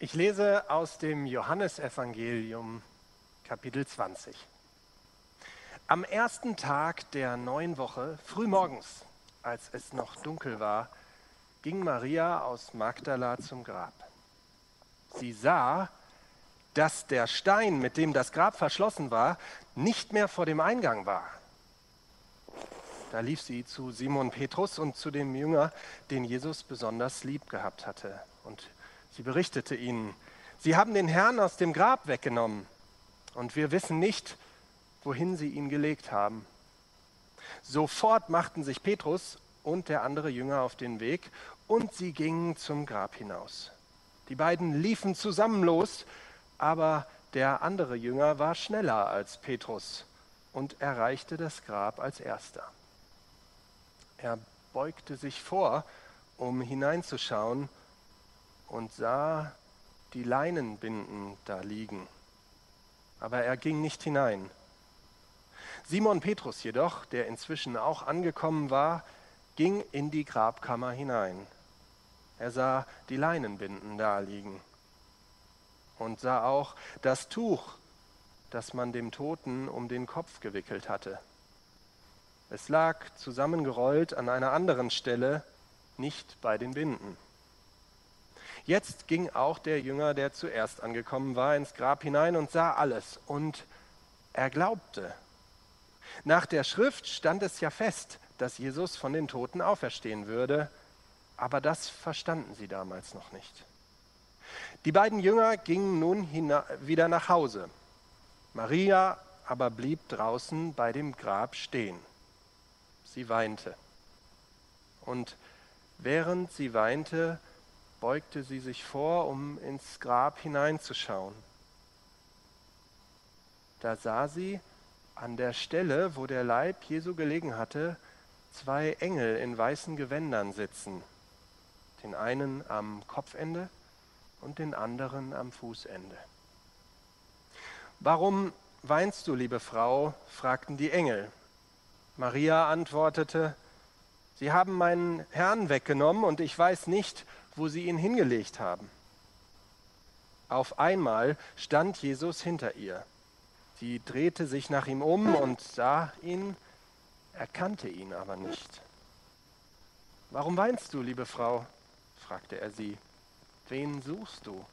Ich lese aus dem Johannesevangelium Kapitel 20. Am ersten Tag der neuen Woche, frühmorgens, als es noch dunkel war, ging Maria aus Magdala zum Grab. Sie sah, dass der Stein, mit dem das Grab verschlossen war, nicht mehr vor dem Eingang war. Da lief sie zu Simon Petrus und zu dem Jünger, den Jesus besonders lieb gehabt hatte. Und Sie berichtete ihnen, Sie haben den Herrn aus dem Grab weggenommen und wir wissen nicht, wohin Sie ihn gelegt haben. Sofort machten sich Petrus und der andere Jünger auf den Weg und sie gingen zum Grab hinaus. Die beiden liefen zusammen los, aber der andere Jünger war schneller als Petrus und erreichte das Grab als erster. Er beugte sich vor, um hineinzuschauen, und sah die Leinenbinden da liegen. Aber er ging nicht hinein. Simon Petrus jedoch, der inzwischen auch angekommen war, ging in die Grabkammer hinein. Er sah die Leinenbinden da liegen und sah auch das Tuch, das man dem Toten um den Kopf gewickelt hatte. Es lag zusammengerollt an einer anderen Stelle, nicht bei den Binden. Jetzt ging auch der Jünger, der zuerst angekommen war, ins Grab hinein und sah alles. Und er glaubte. Nach der Schrift stand es ja fest, dass Jesus von den Toten auferstehen würde, aber das verstanden sie damals noch nicht. Die beiden Jünger gingen nun wieder nach Hause. Maria aber blieb draußen bei dem Grab stehen. Sie weinte. Und während sie weinte, beugte sie sich vor, um ins Grab hineinzuschauen. Da sah sie an der Stelle, wo der Leib Jesu gelegen hatte, zwei Engel in weißen Gewändern sitzen, den einen am Kopfende und den anderen am Fußende. Warum weinst du, liebe Frau? fragten die Engel. Maria antwortete, Sie haben meinen Herrn weggenommen und ich weiß nicht, wo sie ihn hingelegt haben. Auf einmal stand Jesus hinter ihr. Sie drehte sich nach ihm um und sah ihn, erkannte ihn aber nicht. Warum weinst du, liebe Frau? fragte er sie. Wen suchst du?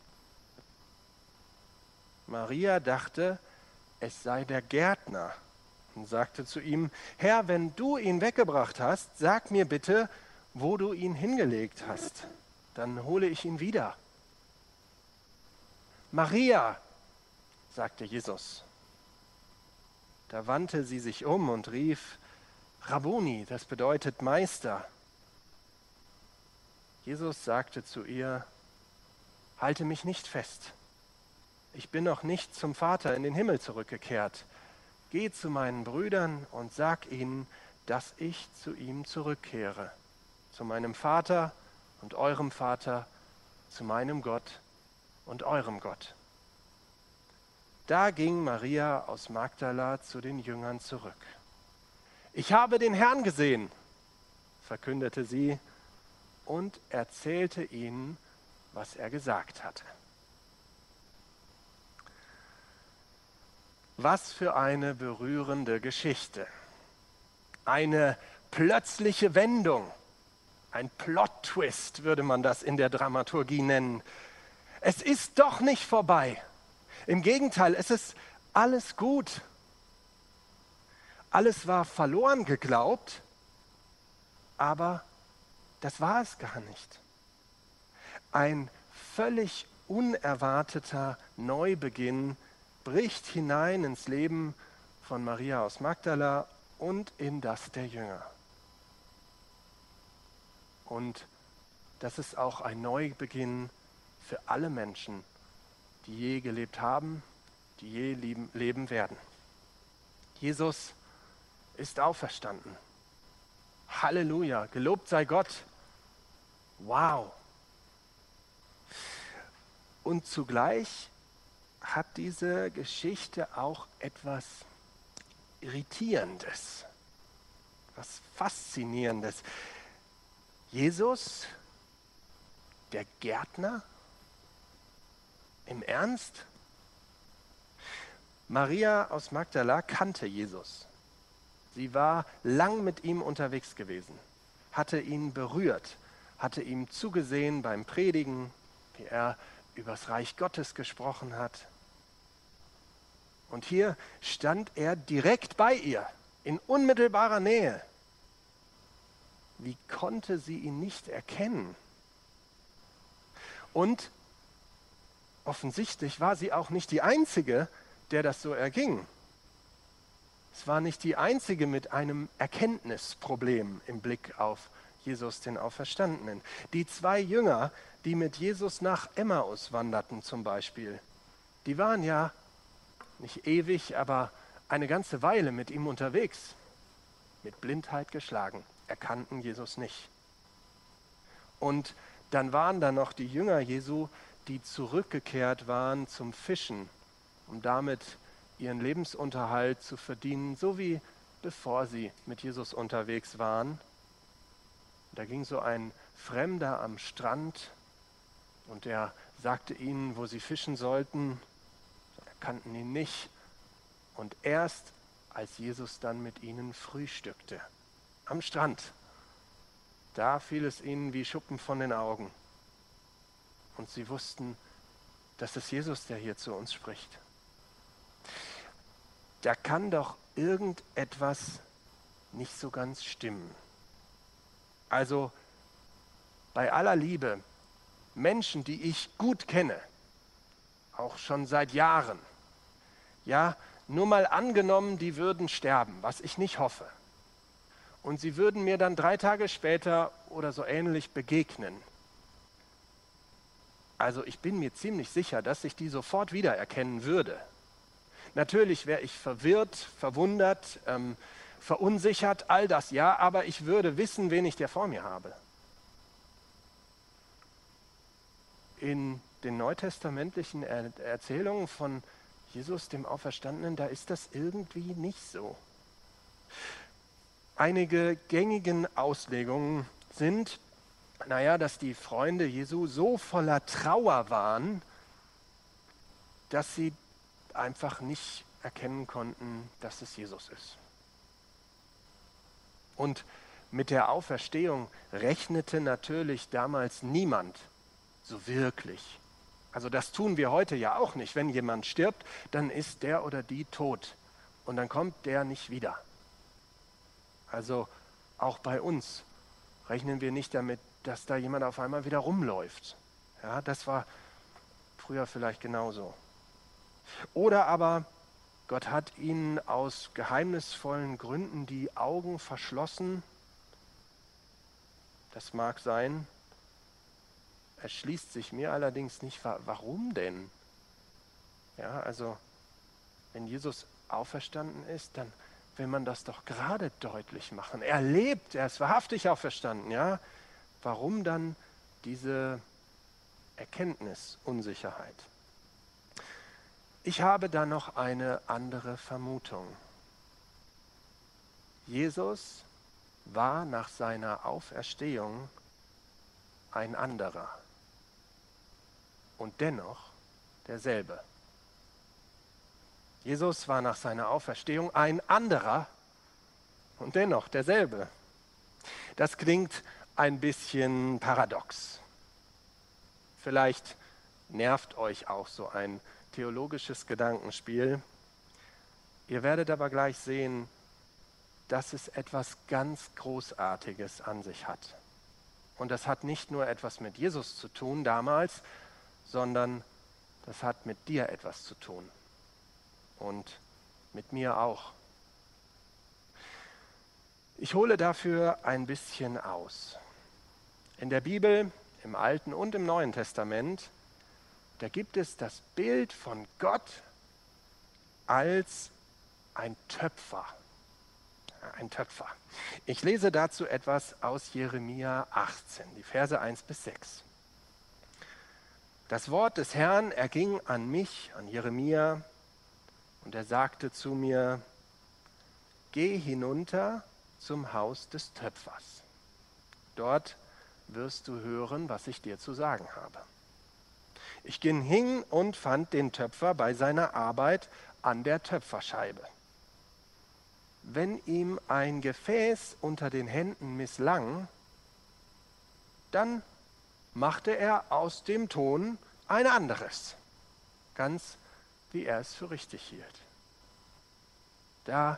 Maria dachte, es sei der Gärtner und sagte zu ihm, Herr, wenn du ihn weggebracht hast, sag mir bitte, wo du ihn hingelegt hast dann hole ich ihn wieder. Maria, sagte Jesus. Da wandte sie sich um und rief, Rabboni, das bedeutet Meister. Jesus sagte zu ihr, halte mich nicht fest. Ich bin noch nicht zum Vater in den Himmel zurückgekehrt. Geh zu meinen Brüdern und sag ihnen, dass ich zu ihm zurückkehre, zu meinem Vater und eurem Vater, zu meinem Gott und eurem Gott. Da ging Maria aus Magdala zu den Jüngern zurück. Ich habe den Herrn gesehen, verkündete sie und erzählte ihnen, was er gesagt hatte. Was für eine berührende Geschichte. Eine plötzliche Wendung ein Plot-Twist würde man das in der Dramaturgie nennen. Es ist doch nicht vorbei. Im Gegenteil, es ist alles gut. Alles war verloren geglaubt, aber das war es gar nicht. Ein völlig unerwarteter Neubeginn bricht hinein ins Leben von Maria aus Magdala und in das der Jünger. Und das ist auch ein Neubeginn für alle Menschen, die je gelebt haben, die je leben, werden. Jesus ist auferstanden. Halleluja, gelobt sei Gott. Wow. Und zugleich hat diese Geschichte auch etwas Irritierendes, was Faszinierendes. Jesus, der Gärtner, Im Ernst? Maria aus Magdala kannte Jesus. Sie war lang mit ihm unterwegs gewesen, hatte ihn berührt, hatte ihm zugesehen beim Predigen, wie er übers Reich Gottes gesprochen hat. Und hier stand er direkt bei ihr, in unmittelbarer Nähe. Wie konnte sie ihn nicht erkennen? Und offensichtlich war sie auch nicht die Einzige, der das so erging. Es war nicht die Einzige mit einem Erkenntnisproblem im Blick auf Jesus, den Auferstandenen. Die zwei Jünger, die mit Jesus nach Emmaus wanderten zum Beispiel, die waren ja nicht ewig, aber eine ganze Weile mit ihm unterwegs, mit Blindheit geschlagen, erkannten Jesus nicht. Und dann waren da noch die Jünger Jesu, die zurückgekehrt waren zum Fischen, um damit ihren Lebensunterhalt zu verdienen, so wie bevor sie mit Jesus unterwegs waren. Da ging so ein Fremder am Strand und er sagte ihnen, wo sie fischen sollten. Erkannten ihn nicht. Und erst als Jesus dann mit ihnen frühstückte, am Strand, da fiel es ihnen wie Schuppen von den Augen. Und sie wussten, dass es Jesus, der hier zu uns spricht. Da kann doch irgendetwas nicht so ganz stimmen. Also bei aller Liebe, Menschen, die ich gut kenne, auch schon seit Jahren, ja, nur mal angenommen, die würden sterben, was ich nicht hoffe. Und sie würden mir dann drei Tage später oder so ähnlich begegnen. Also ich bin mir ziemlich sicher, dass ich die sofort wiedererkennen würde. Natürlich wäre ich verwirrt, verwundert, ähm, verunsichert, all das ja, aber ich würde wissen, wen ich da vor mir habe. In den neutestamentlichen er Erzählungen von Jesus, dem Auferstandenen, da ist das irgendwie nicht so. Einige gängigen Auslegungen sind, naja, dass die Freunde Jesu so voller Trauer waren, dass sie einfach nicht erkennen konnten, dass es Jesus ist. Und mit der Auferstehung rechnete natürlich damals niemand so wirklich. Also das tun wir heute ja auch nicht. Wenn jemand stirbt, dann ist der oder die tot und dann kommt der nicht wieder. Also auch bei uns rechnen wir nicht damit, dass da jemand auf einmal wieder rumläuft. Ja, das war früher vielleicht genauso. Oder aber Gott hat ihnen aus geheimnisvollen Gründen die Augen verschlossen. Das mag sein. Erschließt sich mir allerdings nicht, warum denn? Ja, also wenn Jesus auferstanden ist, dann will man das doch gerade deutlich machen. Er lebt, er ist wahrhaftig auferstanden, ja? Warum dann diese Erkenntnisunsicherheit? Ich habe da noch eine andere Vermutung. Jesus war nach seiner Auferstehung ein anderer und dennoch derselbe. Jesus war nach seiner Auferstehung ein anderer und dennoch derselbe. Das klingt ein bisschen paradox. Vielleicht nervt euch auch so ein theologisches Gedankenspiel. Ihr werdet aber gleich sehen, dass es etwas ganz Großartiges an sich hat. Und das hat nicht nur etwas mit Jesus zu tun damals, sondern das hat mit dir etwas zu tun. Und mit mir auch. Ich hole dafür ein bisschen aus. In der Bibel, im Alten und im Neuen Testament, da gibt es das Bild von Gott als ein Töpfer. Ein Töpfer. Ich lese dazu etwas aus Jeremia 18, die Verse 1 bis 6. Das Wort des Herrn erging an mich, an Jeremia, und er sagte zu mir, geh hinunter zum Haus des Töpfers. Dort wirst du hören, was ich dir zu sagen habe. Ich ging hin und fand den Töpfer bei seiner Arbeit an der Töpferscheibe. Wenn ihm ein Gefäß unter den Händen misslang, dann machte er aus dem Ton ein anderes, ganz wie er es für richtig hielt. Da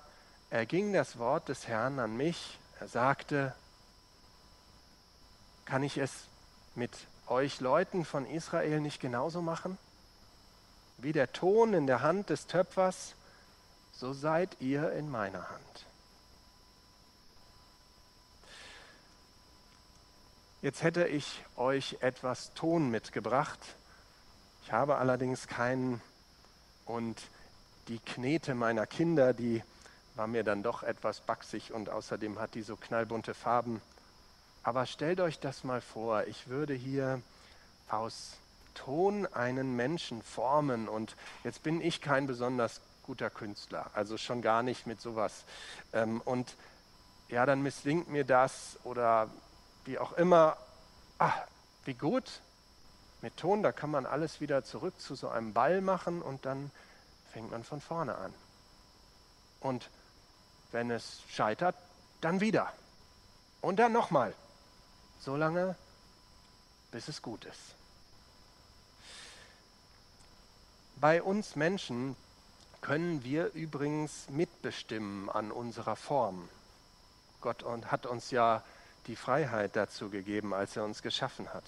erging das Wort des Herrn an mich, er sagte, kann ich es mit euch Leuten von Israel nicht genauso machen? Wie der Ton in der Hand des Töpfers, so seid ihr in meiner Hand. Jetzt hätte ich euch etwas Ton mitgebracht. Ich habe allerdings keinen und die Knete meiner Kinder, die war mir dann doch etwas baxig und außerdem hat die so knallbunte Farben. Aber stellt euch das mal vor, ich würde hier aus Ton einen Menschen formen und jetzt bin ich kein besonders guter Künstler, also schon gar nicht mit sowas. Ähm, und ja, dann misslingt mir das oder wie auch immer, ach, wie gut, mit Ton, da kann man alles wieder zurück zu so einem Ball machen und dann fängt man von vorne an. Und wenn es scheitert, dann wieder. Und dann nochmal. So lange, bis es gut ist. Bei uns Menschen können wir übrigens mitbestimmen an unserer Form. Gott hat uns ja die Freiheit dazu gegeben, als er uns geschaffen hat.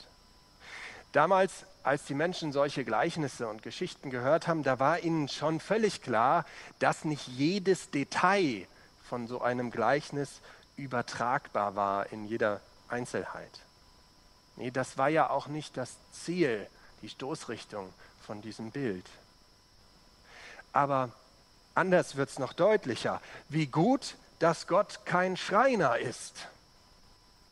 Damals, als die Menschen solche Gleichnisse und Geschichten gehört haben, da war ihnen schon völlig klar, dass nicht jedes Detail von so einem Gleichnis übertragbar war in jeder Einzelheit. Nee, das war ja auch nicht das Ziel, die Stoßrichtung von diesem Bild. Aber anders wird es noch deutlicher, wie gut, dass Gott kein Schreiner ist.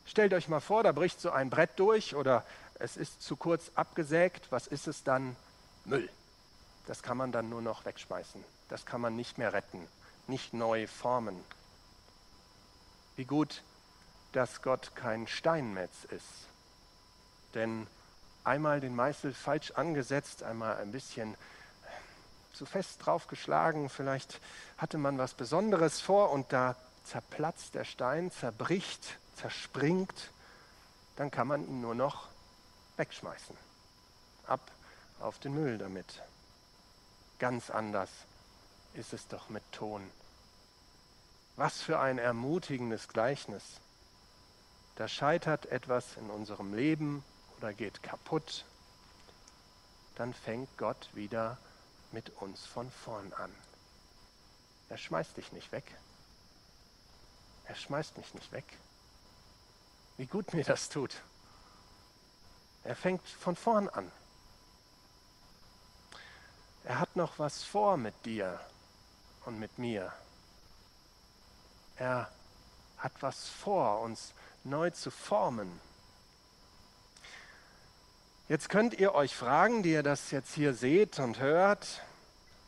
Stellt euch mal vor, da bricht so ein Brett durch oder es ist zu kurz abgesägt. Was ist es dann? Müll. Das kann man dann nur noch wegschmeißen. Das kann man nicht mehr retten, nicht neu formen. Wie gut, dass Gott kein Steinmetz ist. Denn einmal den Meißel falsch angesetzt, einmal ein bisschen zu fest draufgeschlagen, vielleicht hatte man was Besonderes vor und da zerplatzt der Stein, zerbricht zerspringt, dann kann man ihn nur noch wegschmeißen. Ab auf den Müll damit. Ganz anders ist es doch mit Ton. Was für ein ermutigendes Gleichnis. Da scheitert etwas in unserem Leben oder geht kaputt, dann fängt Gott wieder mit uns von vorn an. Er schmeißt dich nicht weg. Er schmeißt mich nicht weg. Wie gut mir das tut. Er fängt von vorn an. Er hat noch was vor mit dir und mit mir. Er hat was vor, uns neu zu formen. Jetzt könnt ihr euch fragen, die ihr das jetzt hier seht und hört,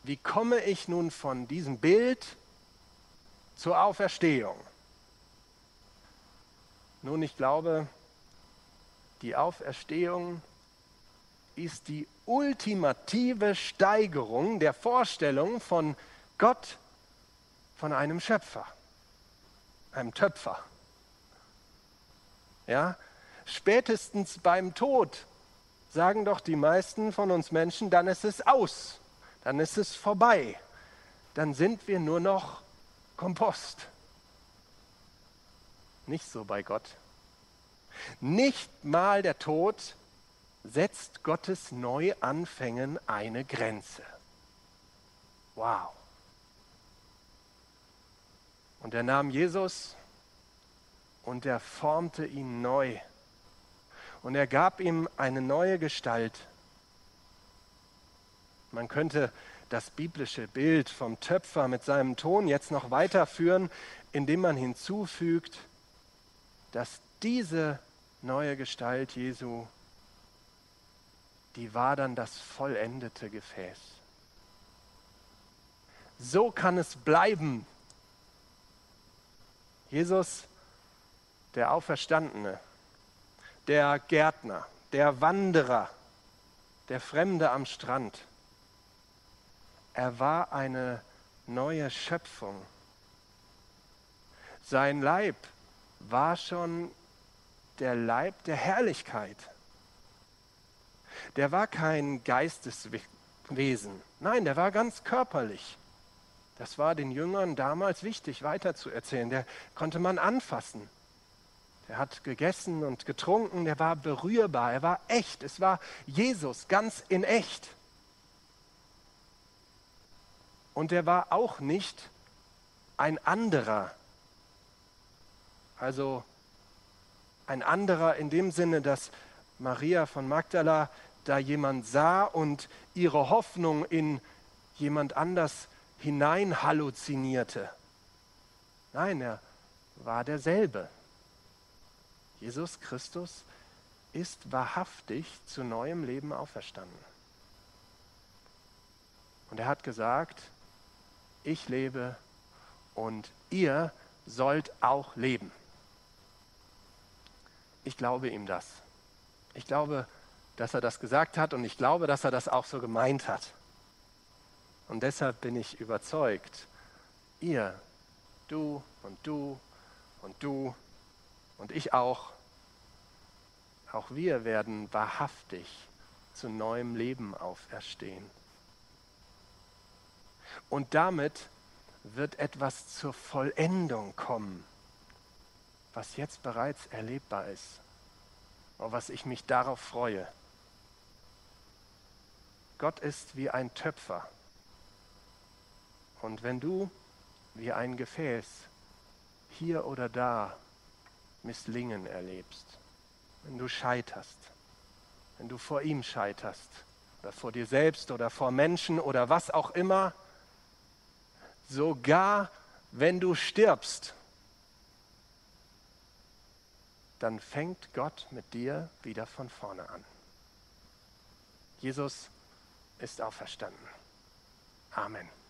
wie komme ich nun von diesem Bild zur Auferstehung? Nun, ich glaube, die Auferstehung ist die ultimative Steigerung der Vorstellung von Gott, von einem Schöpfer, einem Töpfer. Ja, spätestens beim Tod sagen doch die meisten von uns Menschen, dann ist es aus, dann ist es vorbei, dann sind wir nur noch Kompost. Nicht so bei Gott. Nicht mal der Tod setzt Gottes Neuanfängen eine Grenze. Wow. Und er nahm Jesus und er formte ihn neu. Und er gab ihm eine neue Gestalt. Man könnte das biblische Bild vom Töpfer mit seinem Ton jetzt noch weiterführen, indem man hinzufügt, dass diese neue Gestalt Jesu, die war dann das vollendete Gefäß. So kann es bleiben. Jesus, der Auferstandene, der Gärtner, der Wanderer, der Fremde am Strand. Er war eine neue Schöpfung. Sein Leib war schon der Leib der Herrlichkeit. Der war kein Geisteswesen. Nein, der war ganz körperlich. Das war den Jüngern damals wichtig weiterzuerzählen. Der konnte man anfassen. Der hat gegessen und getrunken, der war berührbar, er war echt. Es war Jesus ganz in echt. Und er war auch nicht ein anderer. Also ein anderer in dem Sinne, dass Maria von Magdala da jemand sah und ihre Hoffnung in jemand anders hinein halluzinierte. Nein, er war derselbe. Jesus Christus ist wahrhaftig zu neuem Leben auferstanden. Und er hat gesagt, ich lebe und ihr sollt auch leben. Ich glaube ihm das. Ich glaube, dass er das gesagt hat und ich glaube, dass er das auch so gemeint hat. Und deshalb bin ich überzeugt, ihr, du und du und du und ich auch, auch wir werden wahrhaftig zu neuem Leben auferstehen. Und damit wird etwas zur Vollendung kommen, was jetzt bereits erlebbar ist und was ich mich darauf freue. Gott ist wie ein Töpfer. Und wenn du wie ein Gefäß hier oder da Misslingen erlebst, wenn du scheiterst, wenn du vor ihm scheiterst oder vor dir selbst oder vor Menschen oder was auch immer, sogar wenn du stirbst, dann fängt Gott mit dir wieder von vorne an. Jesus ist auferstanden. Amen.